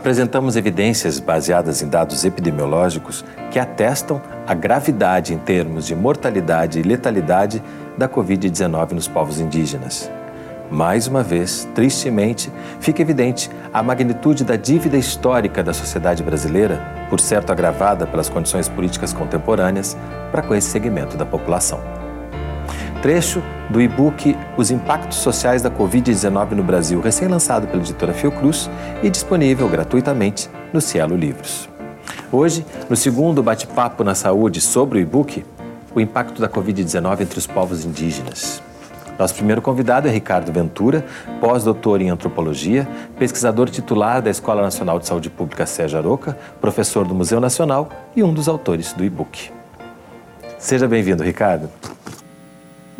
apresentamos evidências baseadas em dados epidemiológicos que atestam a gravidade em termos de mortalidade e letalidade da Covid-19 nos povos indígenas. Mais uma vez, tristemente, fica evidente a magnitude da dívida histórica da sociedade brasileira, por certo agravada pelas condições políticas contemporâneas, para com esse segmento da população. Trecho do e-book Os Impactos Sociais da Covid-19 no Brasil, recém-lançado pela editora Fiocruz e disponível gratuitamente no Cielo Livros. Hoje, no segundo bate-papo na saúde sobre o e-book, o impacto da Covid-19 entre os povos indígenas. Nosso primeiro convidado é Ricardo Ventura, pós-doutor em antropologia, pesquisador titular da Escola Nacional de Saúde Pública Sérgio Aroca, professor do Museu Nacional e um dos autores do e-book. Seja bem-vindo, Ricardo.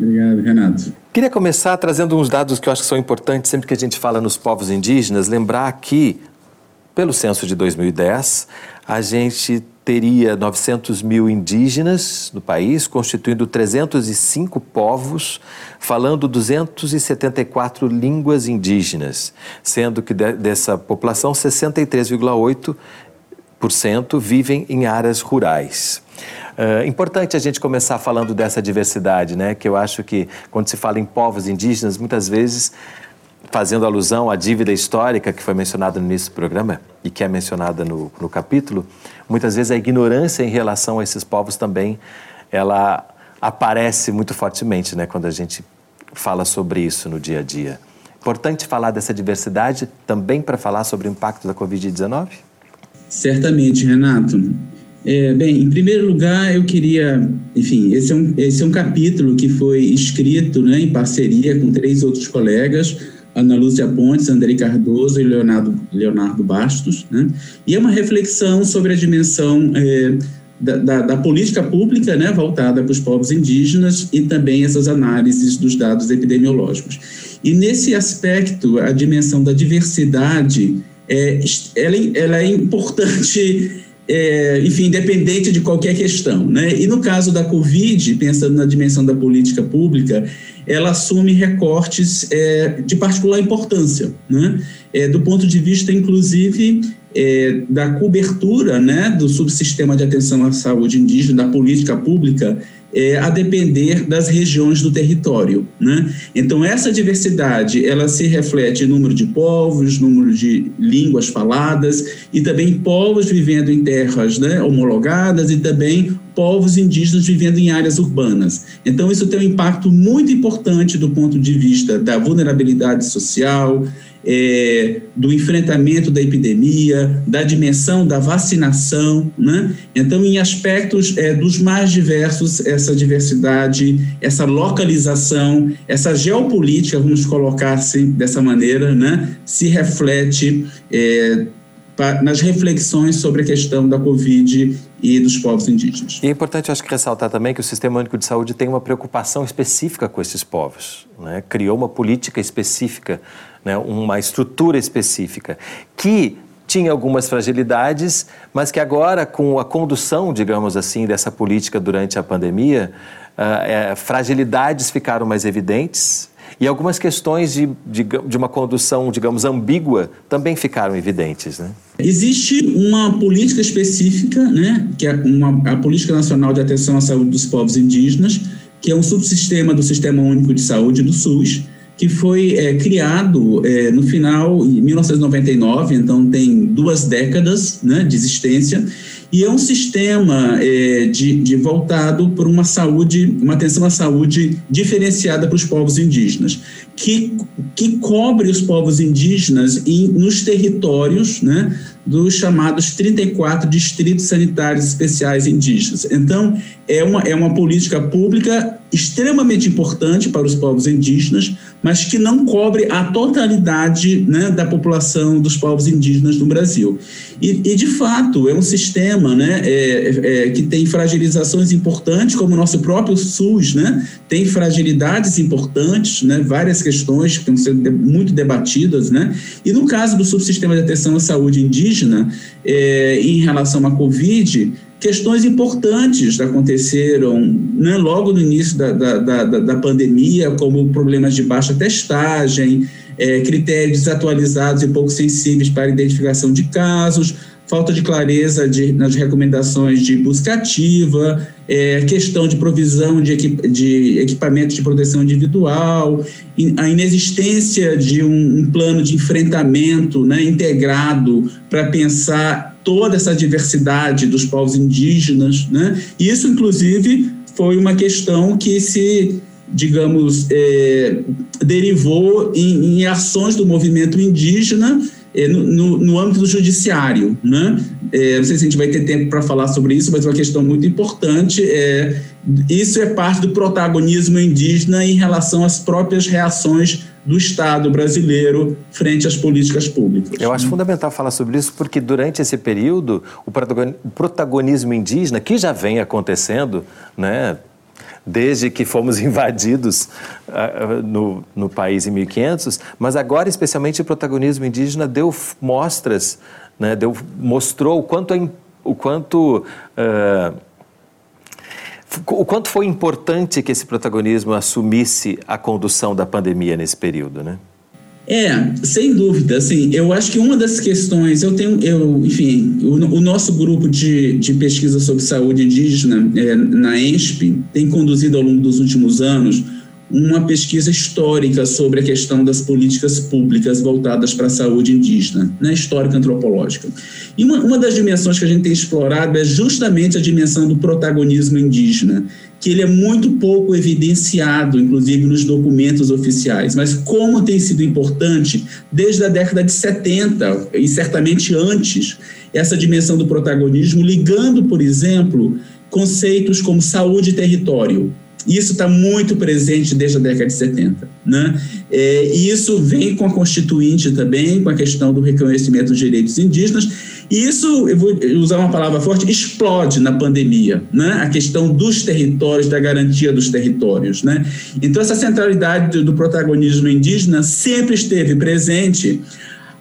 Obrigado, Renato. Queria começar trazendo uns dados que eu acho que são importantes sempre que a gente fala nos povos indígenas, lembrar que, pelo censo de 2010, a gente teria 900 mil indígenas no país, constituindo 305 povos, falando 274 línguas indígenas, sendo que dessa população 63,8% vivem em áreas rurais. Uh, importante a gente começar falando dessa diversidade, né? Que eu acho que quando se fala em povos indígenas, muitas vezes fazendo alusão à dívida histórica que foi mencionada no início do programa e que é mencionada no, no capítulo, muitas vezes a ignorância em relação a esses povos também ela aparece muito fortemente, né, quando a gente fala sobre isso no dia a dia. Importante falar dessa diversidade também para falar sobre o impacto da Covid-19? Certamente, Renato. É, bem, em primeiro lugar, eu queria, enfim, esse é um, esse é um capítulo que foi escrito né, em parceria com três outros colegas, Ana Lúcia Pontes, Andrei Cardoso e Leonardo, Leonardo Bastos, né? e é uma reflexão sobre a dimensão é, da, da, da, política pública né, voltada para os povos indígenas e também essas análises dos dados epidemiológicos. E nesse aspecto, a dimensão da diversidade, é, ela, ela é importante é, enfim, independente de qualquer questão. Né? E no caso da Covid, pensando na dimensão da política pública, ela assume recortes é, de particular importância, né? É, do ponto de vista, inclusive, é, da cobertura né, do subsistema de atenção à saúde indígena, da política pública é, a depender das regiões do território. Né? Então, essa diversidade ela se reflete em número de povos, número de línguas faladas e também povos vivendo em terras né, homologadas e também povos indígenas vivendo em áreas urbanas. Então, isso tem um impacto muito importante do ponto de vista da vulnerabilidade social, é, do enfrentamento da epidemia, da dimensão da vacinação. Né? Então, em aspectos é, dos mais diversos, essa diversidade, essa localização, essa geopolítica, vamos colocar assim, dessa maneira, né? se reflete. É, nas reflexões sobre a questão da Covid e dos povos indígenas. E é importante, acho que, ressaltar também que o Sistema Único de Saúde tem uma preocupação específica com esses povos. Né? Criou uma política específica, né? uma estrutura específica, que tinha algumas fragilidades, mas que agora, com a condução, digamos assim, dessa política durante a pandemia, uh, é, fragilidades ficaram mais evidentes, e algumas questões de, de, de, uma condução, digamos, ambígua também ficaram evidentes, né? Existe uma política específica, né, que é uma, a Política Nacional de Atenção à Saúde dos Povos Indígenas, que é um subsistema do Sistema Único de Saúde do SUS, que foi é, criado é, no final, em 1999, então tem duas décadas né, de existência, e é um sistema é, de, de, voltado por uma saúde, uma atenção à saúde diferenciada para os povos indígenas, que, que cobre os povos indígenas em, nos territórios né, dos chamados 34 distritos sanitários especiais indígenas. Então, é uma, é uma política pública extremamente importante para os povos indígenas, mas que não cobre a totalidade né, da população dos povos indígenas no Brasil. E, e de fato, é um sistema né, é, é, que tem fragilizações importantes, como o nosso próprio SUS, né, tem fragilidades importantes, né, várias questões que estão sendo muito debatidas. Né, e no caso do subsistema de atenção à saúde indígena, é, em relação à Covid, questões importantes aconteceram né, logo no início da, da, da, da, pandemia, como problemas de baixa testagem, é, critérios desatualizados e pouco sensíveis para identificação de casos, falta de clareza de, nas recomendações de busca ativa, é, questão de provisão de, equip, de equipamentos de proteção individual, a inexistência de um, um plano de enfrentamento né, integrado para pensar toda essa diversidade dos povos indígenas. Né? Isso, inclusive, foi uma questão que se digamos, é, derivou em, em ações do movimento indígena é, no, no, âmbito do judiciário. Né? É, não sei se a gente vai ter tempo para falar sobre isso, mas é uma questão muito importante. É, isso é parte do protagonismo indígena em relação às próprias reações do Estado brasileiro frente às políticas públicas. Eu acho fundamental falar sobre isso porque durante esse período o protagonismo indígena, que já vem acontecendo, né, desde que fomos invadidos uh, no, no país em 1500, mas agora, especialmente, o protagonismo indígena deu mostras, né, deu, mostrou o quanto, é, o quanto uh, o quanto foi importante que esse protagonismo assumisse a condução da pandemia nesse período, né? É, sem dúvida. Assim, eu acho que uma das questões, eu tenho, eu, enfim, o, o nosso grupo de, de pesquisa sobre saúde indígena é, na ENSP tem conduzido ao longo dos últimos anos uma pesquisa histórica sobre a questão das políticas públicas voltadas para a saúde indígena, né, histórica antropológica. E uma, uma das dimensões que a gente tem explorado é justamente a dimensão do protagonismo indígena, que ele é muito pouco evidenciado, inclusive nos documentos oficiais, mas como tem sido importante desde a década de 70 e certamente antes, essa dimensão do protagonismo, ligando, por exemplo, conceitos como saúde e território, isso está muito presente desde a década de 70. Né? É, e isso vem com a Constituinte também, com a questão do reconhecimento dos direitos indígenas. E isso, eu vou usar uma palavra forte, explode na pandemia, né? a questão dos territórios, da garantia dos territórios. Né? Então, essa centralidade do protagonismo indígena sempre esteve presente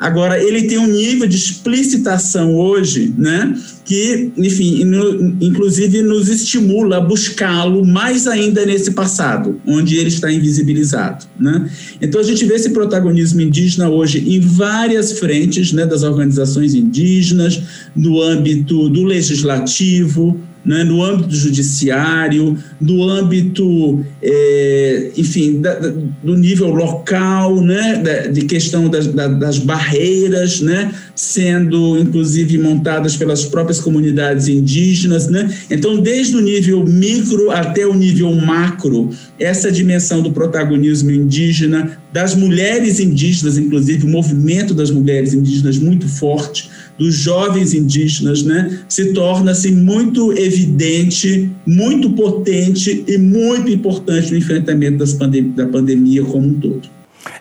Agora, ele tem um nível de explicitação hoje, né, que, enfim, no, inclusive nos estimula a buscá-lo mais ainda nesse passado, onde ele está invisibilizado, né? Então, a gente vê esse protagonismo indígena hoje em várias frentes, né, das organizações indígenas, no âmbito do legislativo, né, no âmbito judiciário, no âmbito, é, enfim, da, da, do nível local, né, da, de questão das, das barreiras, né, sendo inclusive montadas pelas próprias comunidades indígenas, né? Então, desde o nível micro até o nível macro, essa dimensão do protagonismo indígena, das mulheres indígenas, inclusive o movimento das mulheres indígenas muito forte, dos jovens indígenas, né, se torna-se muito evidente, muito potente e muito importante no enfrentamento pandem da pandemia como um todo.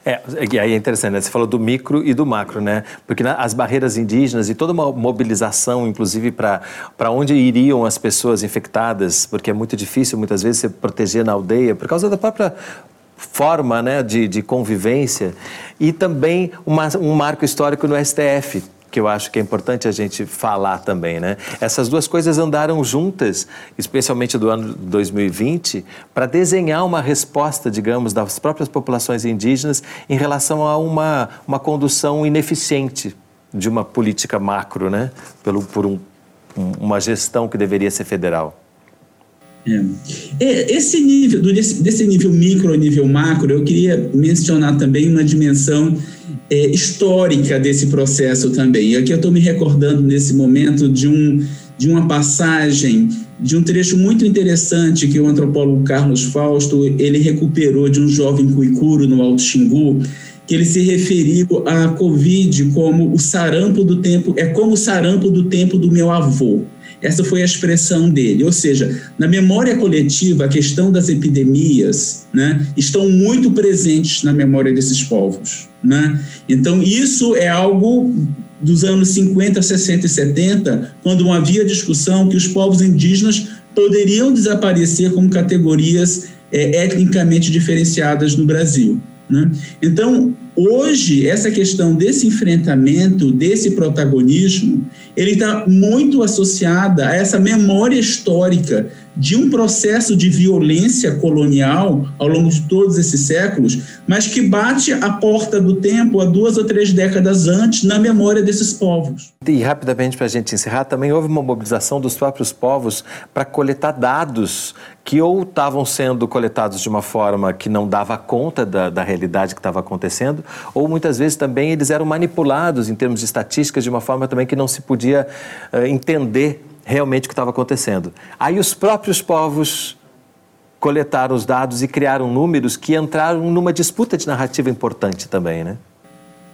É, e aí é interessante, né? Você falou do micro e do macro, né? Porque as barreiras indígenas e toda uma mobilização, inclusive para onde iriam as pessoas infectadas, porque é muito difícil muitas vezes se proteger na aldeia, por causa da própria forma né, de, de convivência, e também uma, um marco histórico no STF, que eu acho que é importante a gente falar também, né? Essas duas coisas andaram juntas, especialmente do ano 2020, para desenhar uma resposta, digamos, das próprias populações indígenas em relação a uma, uma condução ineficiente de uma política macro, né? Pelo, por um, uma gestão que deveria ser federal. É. é. Esse nível, desse, nível micro nível macro, eu queria mencionar também uma dimensão é, histórica desse processo também. E aqui eu estou me recordando nesse momento de, um, de uma passagem, de um trecho muito interessante que o antropólogo Carlos Fausto ele recuperou de um jovem cuicuro no Alto Xingu, que ele se referiu à Covid como o sarampo do tempo, é como o sarampo do tempo do meu avô. Essa foi a expressão dele. Ou seja, na memória coletiva, a questão das epidemias né, estão muito presentes na memória desses povos. Né? Então, isso é algo dos anos 50, 60 e 70, quando havia discussão que os povos indígenas poderiam desaparecer como categorias é, etnicamente diferenciadas no Brasil. Né? Então, hoje, essa questão desse enfrentamento, desse protagonismo, ele está muito associada a essa memória histórica de um processo de violência colonial ao longo de todos esses séculos, mas que bate a porta do tempo há duas ou três décadas antes na memória desses povos. E rapidamente para a gente encerrar, também houve uma mobilização dos próprios povos para coletar dados que ou estavam sendo coletados de uma forma que não dava conta da, da realidade que estava acontecendo, ou muitas vezes também eles eram manipulados em termos de estatísticas de uma forma também que não se podia uh, entender realmente o que estava acontecendo. Aí os próprios povos coletaram os dados e criaram números que entraram numa disputa de narrativa importante também, né?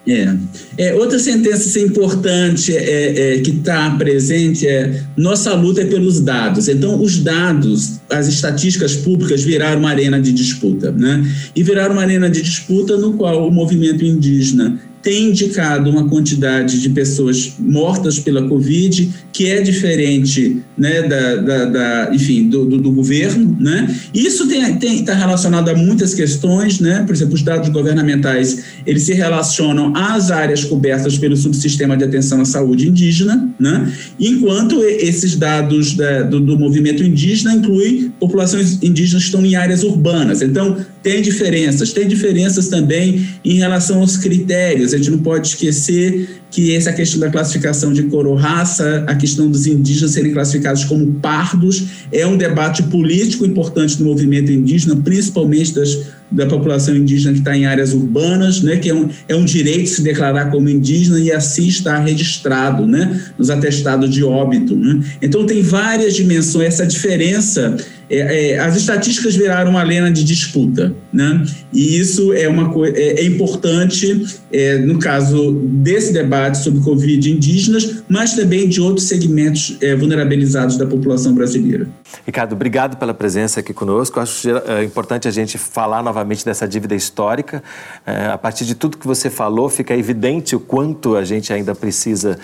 É. é outra sentença importante é, é que está presente é nossa luta é pelos dados. Então, os dados, as estatísticas públicas viraram uma arena de disputa, né? E viraram uma arena de disputa no qual o movimento indígena tem indicado uma quantidade de pessoas mortas pela Covid que é diferente né, da, da, da enfim, do, do, do, governo. Né? Isso está relacionado a muitas questões, né? por exemplo, os dados governamentais eles se relacionam às áreas cobertas pelo subsistema de atenção à saúde indígena, né? enquanto esses dados da, do, do movimento indígena incluem populações indígenas que estão em áreas urbanas. Então, tem diferenças. Tem diferenças também em relação aos critérios. A gente não pode esquecer que essa questão da classificação de cor ou raça, a questão dos indígenas serem classificados como pardos, é um debate político importante no movimento indígena, principalmente das, da população indígena que está em áreas urbanas, né, que é um, é um direito se declarar como indígena e assim está registrado né, nos atestados de óbito. Né? Então, tem várias dimensões, essa diferença é, é, as estatísticas viraram uma arena de disputa, né? E isso é uma é, é importante é, no caso desse debate sobre Covid indígenas, mas também de outros segmentos é, vulnerabilizados da população brasileira. Ricardo, obrigado pela presença aqui conosco. Acho é, importante a gente falar novamente dessa dívida histórica. A partir de tudo que você falou, fica evidente o quanto a gente ainda precisa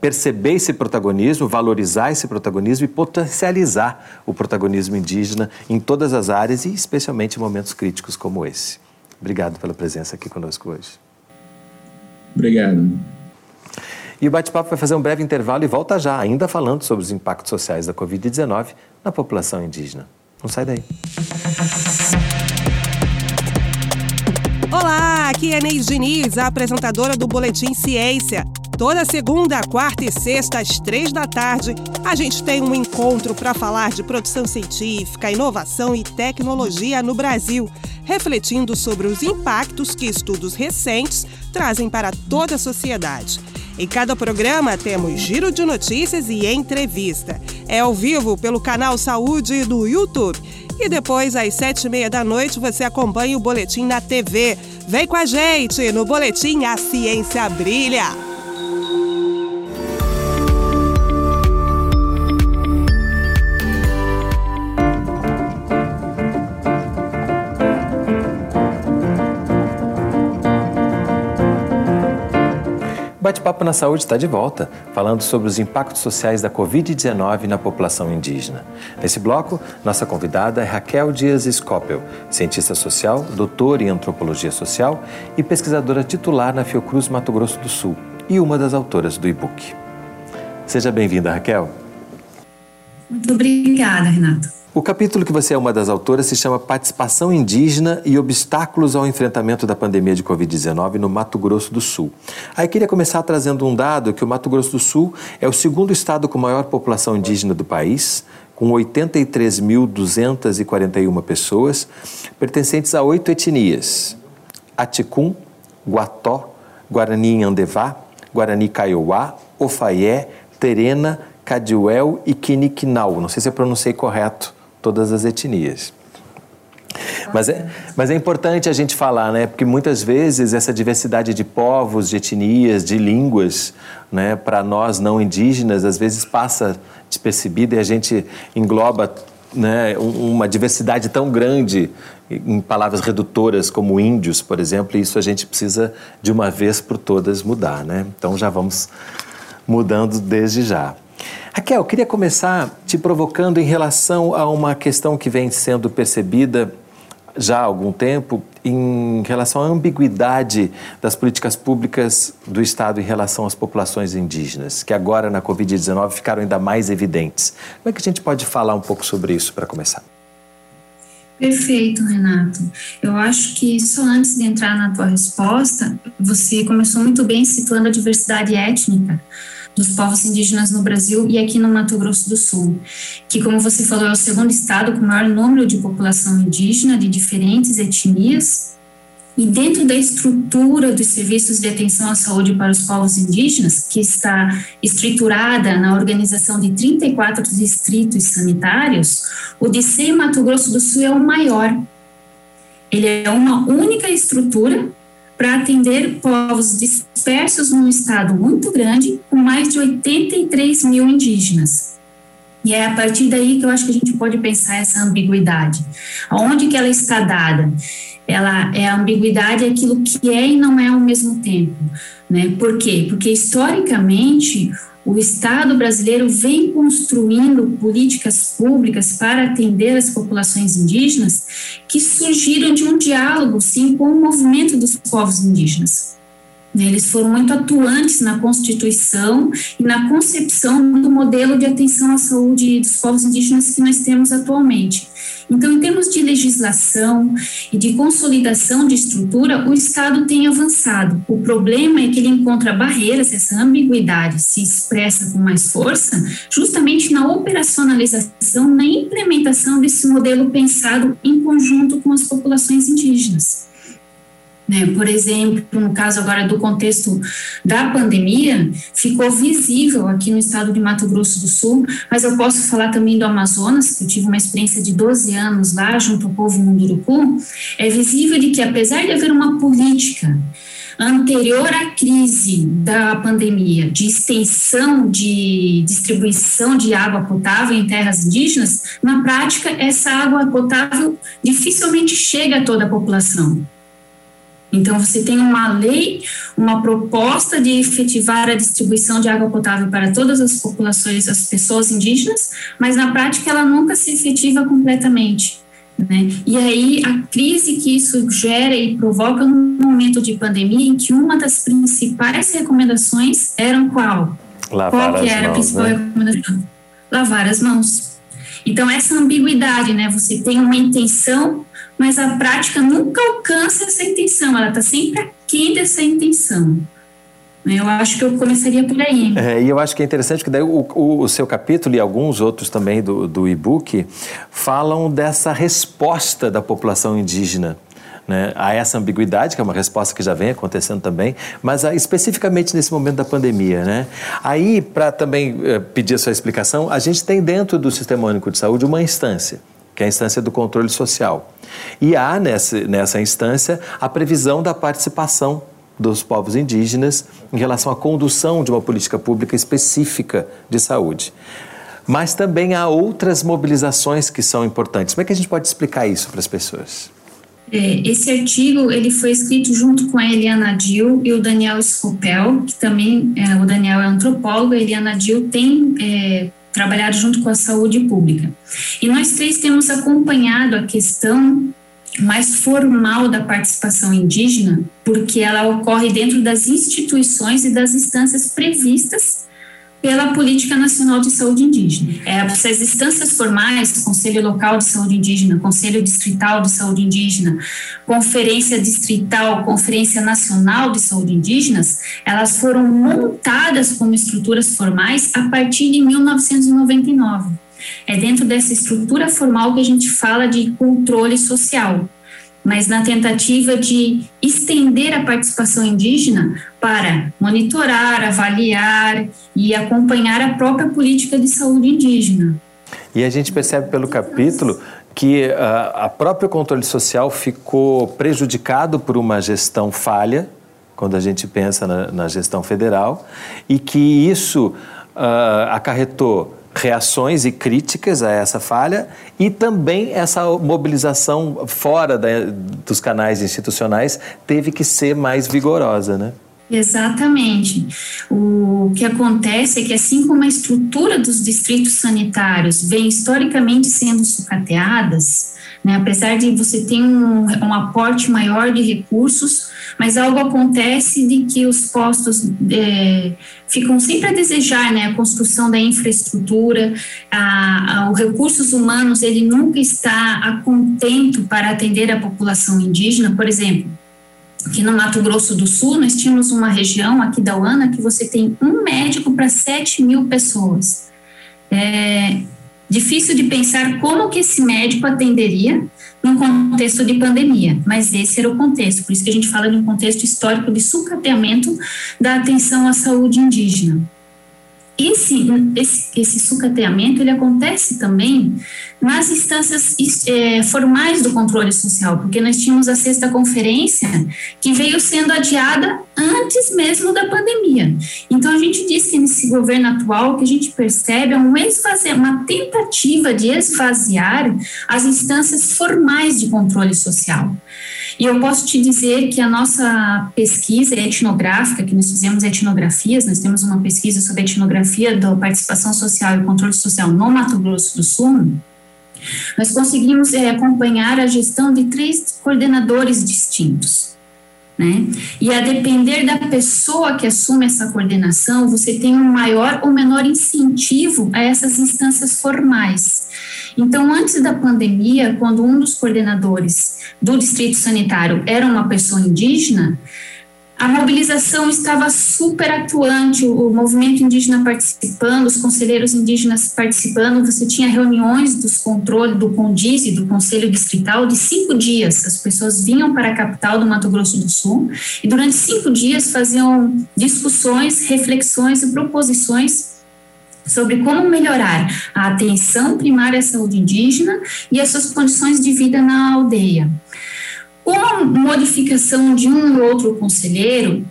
perceber esse protagonismo, valorizar esse protagonismo e potencializar o protagonismo protagonismo indígena em todas as áreas e especialmente em momentos críticos como esse. Obrigado pela presença aqui conosco hoje. Obrigado. E o bate-papo vai fazer um breve intervalo e volta já, ainda falando sobre os impactos sociais da Covid-19 na população indígena. Não sai daí. Olá, aqui é Neide Diniz, a apresentadora do Boletim Ciência. Toda segunda, quarta e sexta, às três da tarde, a gente tem um encontro para falar de produção científica, inovação e tecnologia no Brasil, refletindo sobre os impactos que estudos recentes trazem para toda a sociedade. Em cada programa temos giro de notícias e entrevista. É ao vivo pelo canal Saúde do YouTube. E depois, às sete e meia da noite, você acompanha o Boletim na TV. Vem com a gente no Boletim A Ciência Brilha. Bate-Papo na Saúde está de volta, falando sobre os impactos sociais da Covid-19 na população indígena. Nesse bloco, nossa convidada é Raquel Dias Scopel, cientista social, doutora em antropologia social e pesquisadora titular na Fiocruz Mato Grosso do Sul e uma das autoras do e-book. Seja bem-vinda, Raquel. Muito obrigada, Renato. O capítulo que você é uma das autoras se chama Participação Indígena e Obstáculos ao Enfrentamento da Pandemia de Covid-19 no Mato Grosso do Sul. Aí queria começar trazendo um dado que o Mato Grosso do Sul é o segundo estado com maior população indígena do país, com 83.241 pessoas, pertencentes a oito etnias: Aticum, Guató, Guarani Andevá, Guarani Kaiowá, Ofaié, Terena, Cadiuel e Quiniquinal. Não sei se eu pronunciei correto todas as etnias. Mas é, mas é importante a gente falar, né? Porque muitas vezes essa diversidade de povos, de etnias, de línguas, né, para nós não indígenas, às vezes passa despercebida e a gente engloba né, uma diversidade tão grande em palavras redutoras como índios, por exemplo, e isso a gente precisa de uma vez por todas mudar, né? Então já vamos mudando desde já. Raquel, eu queria começar te provocando em relação a uma questão que vem sendo percebida já há algum tempo em relação à ambiguidade das políticas públicas do Estado em relação às populações indígenas, que agora na Covid-19 ficaram ainda mais evidentes. Como é que a gente pode falar um pouco sobre isso para começar? Perfeito, Renato. Eu acho que só antes de entrar na tua resposta, você começou muito bem situando a diversidade étnica dos povos indígenas no Brasil e aqui no Mato Grosso do Sul, que, como você falou, é o segundo estado com maior número de população indígena de diferentes etnias. E dentro da estrutura dos serviços de atenção à saúde para os povos indígenas, que está estruturada na organização de 34 distritos sanitários, o DC Mato Grosso do Sul é o maior. Ele é uma única estrutura para atender povos dispersos num estado muito grande, com mais de 83 mil indígenas. E é a partir daí que eu acho que a gente pode pensar essa ambiguidade. Aonde que ela está dada? Ela é a ambiguidade é aquilo que é e não é ao mesmo tempo, né? Por quê? Porque historicamente o Estado brasileiro vem construindo políticas públicas para atender as populações indígenas que surgiram de um diálogo, sim, com o movimento dos povos indígenas. Eles foram muito atuantes na constituição e na concepção do modelo de atenção à saúde dos povos indígenas que nós temos atualmente. Então, em termos de legislação e de consolidação de estrutura, o Estado tem avançado. O problema é que ele encontra barreiras, essa ambiguidade se expressa com mais força, justamente na operacionalização, na implementação desse modelo pensado em conjunto com as populações indígenas. Né? Por exemplo, no caso agora do contexto da pandemia, ficou visível aqui no estado de Mato Grosso do Sul, mas eu posso falar também do Amazonas, que eu tive uma experiência de 12 anos lá junto ao povo Munduruku, é visível de que apesar de haver uma política anterior à crise da pandemia de extensão de distribuição de água potável em terras indígenas, na prática essa água potável dificilmente chega a toda a população. Então, você tem uma lei, uma proposta de efetivar a distribuição de água potável para todas as populações, as pessoas indígenas, mas na prática ela nunca se efetiva completamente. Né? E aí, a crise que isso gera e provoca num momento de pandemia em que uma das principais recomendações eram qual? Lavar qual que era mãos, a principal né? recomendação? Lavar as mãos. Então, essa ambiguidade, né? Você tem uma intenção, mas a prática nunca alcança essa intenção, ela está sempre aquém dessa intenção. Eu acho que eu começaria por aí. É, e eu acho que é interessante que daí o, o, o seu capítulo e alguns outros também do, do e-book falam dessa resposta da população indígena né, a essa ambiguidade, que é uma resposta que já vem acontecendo também, mas ah, especificamente nesse momento da pandemia. Né? Aí, para também eh, pedir a sua explicação, a gente tem dentro do Sistema Único de Saúde uma instância, que é a instância do controle social. E há nessa, nessa instância a previsão da participação dos povos indígenas em relação à condução de uma política pública específica de saúde. Mas também há outras mobilizações que são importantes. Como é que a gente pode explicar isso para as pessoas? É, esse artigo ele foi escrito junto com a Eliana Dil e o Daniel Scopel, que também é, o Daniel é antropólogo, a Eliana Dil tem é, trabalhado junto com a saúde pública. E nós três temos acompanhado a questão mais formal da participação indígena, porque ela ocorre dentro das instituições e das instâncias previstas pela Política Nacional de Saúde Indígena. É, essas instâncias formais, Conselho Local de Saúde Indígena, Conselho Distrital de Saúde Indígena, Conferência Distrital, Conferência Nacional de Saúde Indígenas, elas foram montadas como estruturas formais a partir de 1999. É dentro dessa estrutura formal que a gente fala de controle social, mas na tentativa de estender a participação indígena para monitorar, avaliar e acompanhar a própria política de saúde indígena. E a gente percebe pelo capítulo que uh, a próprio controle social ficou prejudicado por uma gestão falha, quando a gente pensa na, na gestão federal, e que isso uh, acarretou reações e críticas a essa falha e também essa mobilização fora da, dos canais institucionais teve que ser mais vigorosa, né? Exatamente. O que acontece é que, assim como a estrutura dos distritos sanitários vem historicamente sendo sucateadas, Né? Apesar de você ter um, um aporte maior de recursos, mas algo acontece de que os postos é, ficam sempre a desejar, né? A construção da infraestrutura, a, a, os recursos humanos, ele nunca está a contento para atender a população indígena, por exemplo. Aqui no Mato Grosso do Sul, nós tínhamos uma região aqui da UANA que você tem um médico para 7 mil pessoas. É difícil de pensar como que esse médico atenderia num contexto de pandemia, mas esse era o contexto, por isso que a gente fala de um contexto histórico de sucateamento da atenção à saúde indígena. Esse, esse, esse sucateamento ele acontece também nas instâncias é, formais do controle social, porque nós tínhamos a sexta conferência que veio sendo adiada antes mesmo da pandemia. Então a gente diz que nesse governo atual o que a gente percebe é um uma tentativa de esvaziar as instâncias formais de controle social. E eu posso te dizer que a nossa pesquisa etnográfica, que nós fizemos etnografias, nós temos uma pesquisa sobre etnografia da participação social e controle social no Mato Grosso do Sul, nós conseguimos é, acompanhar a gestão de três coordenadores distintos. Né? E a depender da pessoa que assume essa coordenação, você tem um maior ou menor incentivo a essas instâncias formais. Então, antes da pandemia, quando um dos coordenadores do distrito sanitário era uma pessoa indígena, a mobilização estava super atuante, o, movimento indígena participando, os conselheiros indígenas participando, você tinha reuniões dos controles do CONDISE, do Conselho Distrital, de cinco dias. As pessoas vinham para a capital do Mato Grosso do Sul e durante cinco dias faziam discussões, reflexões e proposições sobre como melhorar a atenção primária à saúde indígena e as suas condições de vida na aldeia. Com a modificação de um ou outro conselheiro,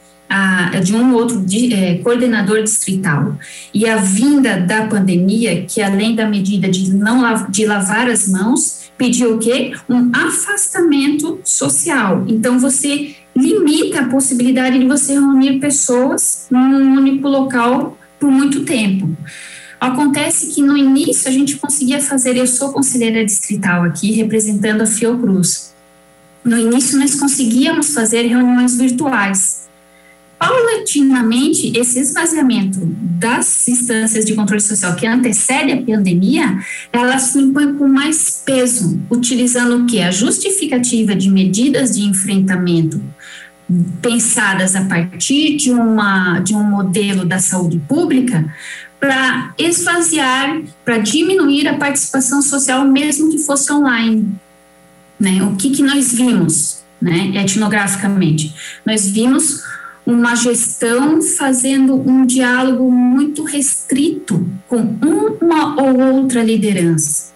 de um ou outro é, coordenador distrital e a vinda da pandemia, que além da medida de não de lavar as mãos, pediu o quê? Um afastamento social. Então você limita a possibilidade de você reunir pessoas num único local por muito tempo. Acontece que no início a gente conseguia fazer, eu sou conselheira distrital aqui, representando a Fiocruz no início nós conseguíamos fazer reuniões virtuais. Paulatinamente, esse esvaziamento das instâncias de controle social que antecede a pandemia, ela se impõe com mais peso, utilizando o que? A justificativa de medidas de enfrentamento pensadas a partir de, uma, de um modelo da saúde pública para esvaziar, para diminuir a participação social, mesmo que fosse online. Né? O que, que nós vimos né, etnograficamente? Nós vimos uma gestão fazendo um diálogo muito restrito com uma ou outra liderança.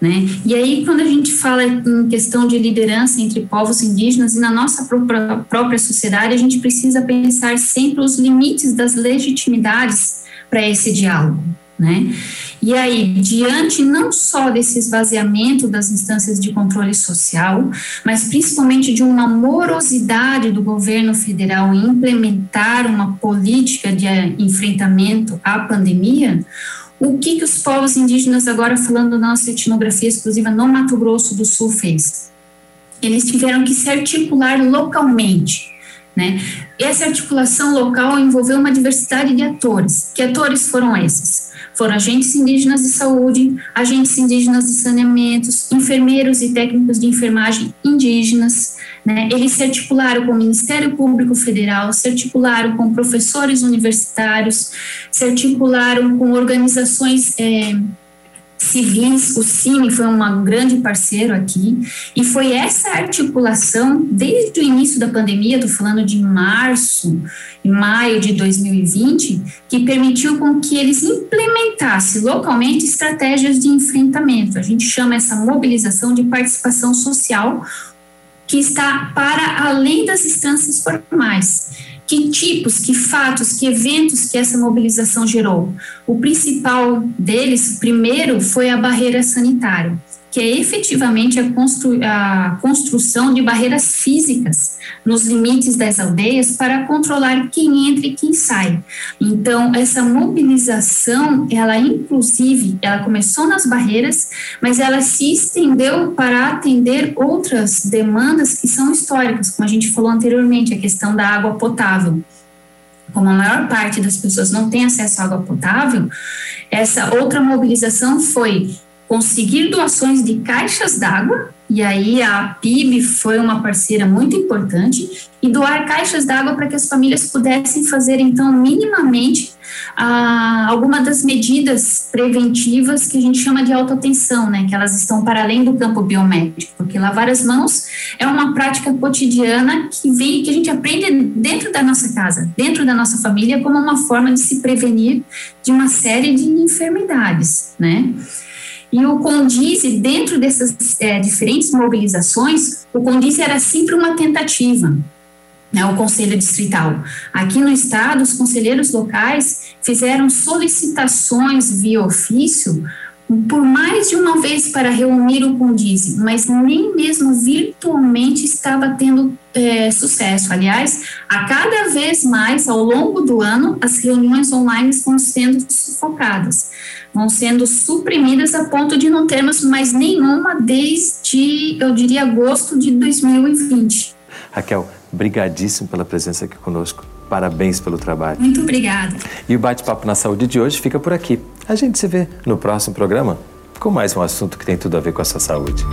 Né? E aí, quando a gente fala em questão de liderança entre povos indígenas e na nossa própria, própria sociedade, a gente precisa pensar sempre os limites das legitimidades para esse diálogo. Né? E aí, diante não só desse esvaziamento das instâncias de controle social, mas principalmente de uma morosidade do governo federal em implementar uma política de enfrentamento à pandemia, o que, que os povos indígenas, agora falando da nossa etnografia exclusiva no Mato Grosso do Sul, fez? Eles tiveram que se articular localmente né? Essa articulação local envolveu uma diversidade de atores. Que atores foram esses? Foram agentes indígenas de saúde, agentes indígenas de saneamentos, enfermeiros e técnicos de enfermagem indígenas. Né? Eles se articularam com o Ministério Público Federal, se articularam com professores universitários, se articularam com organizações. É, civis, o Cine foi um grande parceiro aqui, e foi essa articulação, desde o início da pandemia, estou falando de março e maio de 2020, que permitiu com que eles implementassem localmente estratégias de enfrentamento. A gente chama essa mobilização de participação social, que está para além das instâncias formais que tipos, que fatos, que eventos que essa mobilização gerou. O principal deles, primeiro, foi a barreira sanitária. Que é efetivamente a, constru a construção de barreiras físicas nos limites das aldeias para controlar quem entra e quem sai. Então, essa mobilização, ela inclusive, ela começou nas barreiras, mas ela se estendeu para atender outras demandas que são históricas, como a gente falou anteriormente, a questão da água potável como a maior parte das pessoas não tem acesso à água potável, essa outra mobilização foi conseguir doações de caixas d'água, e aí a PIB foi uma parceira muito importante, e doar caixas d'água para que as famílias pudessem fazer, então, minimamente, ah, alguma das medidas preventivas que a gente chama de autoatenção, né, que elas estão para além do campo biomédico, porque lavar as mãos é uma prática cotidiana que vem, que a gente aprende dentro da nossa casa, dentro da nossa família, como uma forma de se prevenir de uma série de enfermidades, né. E o Condize, dentro dessas é, diferentes mobilizações, o Condize era sempre uma tentativa, né, o Conselho Distrital. Aqui no Estado, os conselheiros locais fizeram solicitações via ofício por mais de uma vez para reunir o Condize, mas nem mesmo virtualmente estava tendo é, sucesso. Aliás, a cada vez mais, ao longo do ano, as reuniões online vão sendo sufocadas vão sendo suprimidas a ponto de não termos mais nenhuma desde, eu diria, agosto de 2020. Raquel, brigadíssimo pela presença aqui conosco. Parabéns pelo trabalho. Muito obrigada. E o Bate-Papo na Saúde de hoje fica por aqui. A gente se vê no próximo programa com mais um assunto que tem tudo a ver com a sua saúde.